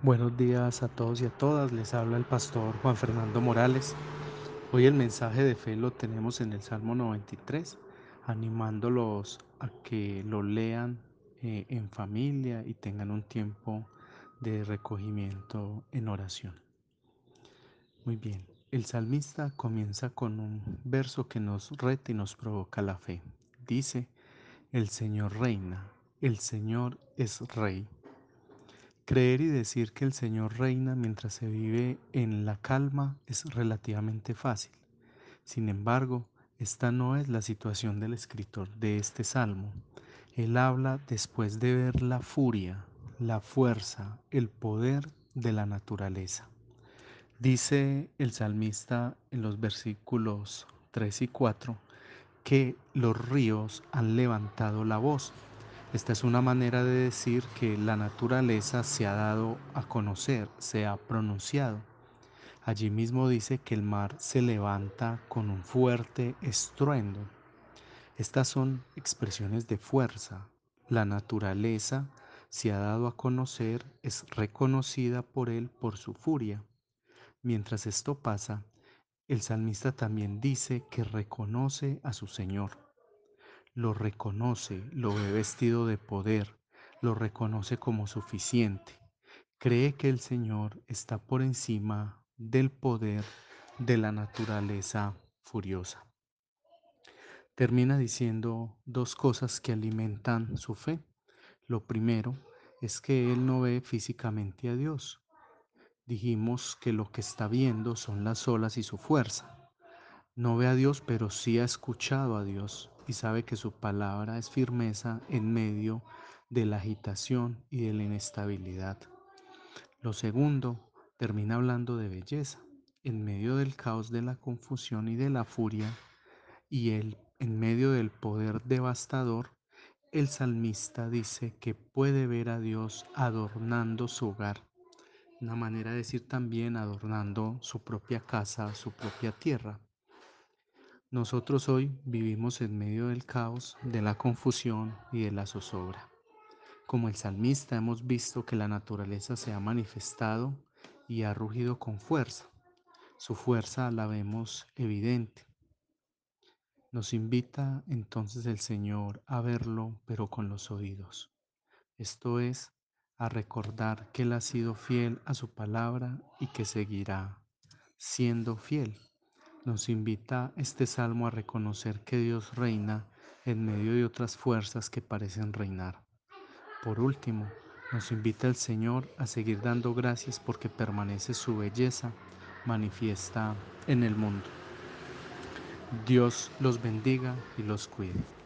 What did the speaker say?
Buenos días a todos y a todas, les habla el pastor Juan Fernando Morales. Hoy el mensaje de fe lo tenemos en el Salmo 93, animándolos a que lo lean eh, en familia y tengan un tiempo de recogimiento en oración. Muy bien, el salmista comienza con un verso que nos reta y nos provoca la fe. Dice, el Señor reina, el Señor es rey. Creer y decir que el Señor reina mientras se vive en la calma es relativamente fácil. Sin embargo, esta no es la situación del escritor de este salmo. Él habla después de ver la furia, la fuerza, el poder de la naturaleza. Dice el salmista en los versículos 3 y 4 que los ríos han levantado la voz esta es una manera de decir que la naturaleza se ha dado a conocer, se ha pronunciado. Allí mismo dice que el mar se levanta con un fuerte estruendo. Estas son expresiones de fuerza. La naturaleza se ha dado a conocer, es reconocida por él por su furia. Mientras esto pasa, el salmista también dice que reconoce a su Señor lo reconoce, lo ve vestido de poder, lo reconoce como suficiente. Cree que el Señor está por encima del poder de la naturaleza furiosa. Termina diciendo dos cosas que alimentan su fe. Lo primero es que él no ve físicamente a Dios. Dijimos que lo que está viendo son las olas y su fuerza. No ve a Dios, pero sí ha escuchado a Dios y sabe que su palabra es firmeza en medio de la agitación y de la inestabilidad. Lo segundo, termina hablando de belleza. En medio del caos de la confusión y de la furia, y el, en medio del poder devastador, el salmista dice que puede ver a Dios adornando su hogar. Una manera de decir también adornando su propia casa, su propia tierra. Nosotros hoy vivimos en medio del caos, de la confusión y de la zozobra. Como el salmista hemos visto que la naturaleza se ha manifestado y ha rugido con fuerza. Su fuerza la vemos evidente. Nos invita entonces el Señor a verlo, pero con los oídos. Esto es, a recordar que Él ha sido fiel a su palabra y que seguirá siendo fiel nos invita este salmo a reconocer que Dios reina en medio de otras fuerzas que parecen reinar. Por último, nos invita el Señor a seguir dando gracias porque permanece su belleza manifiesta en el mundo. Dios los bendiga y los cuide.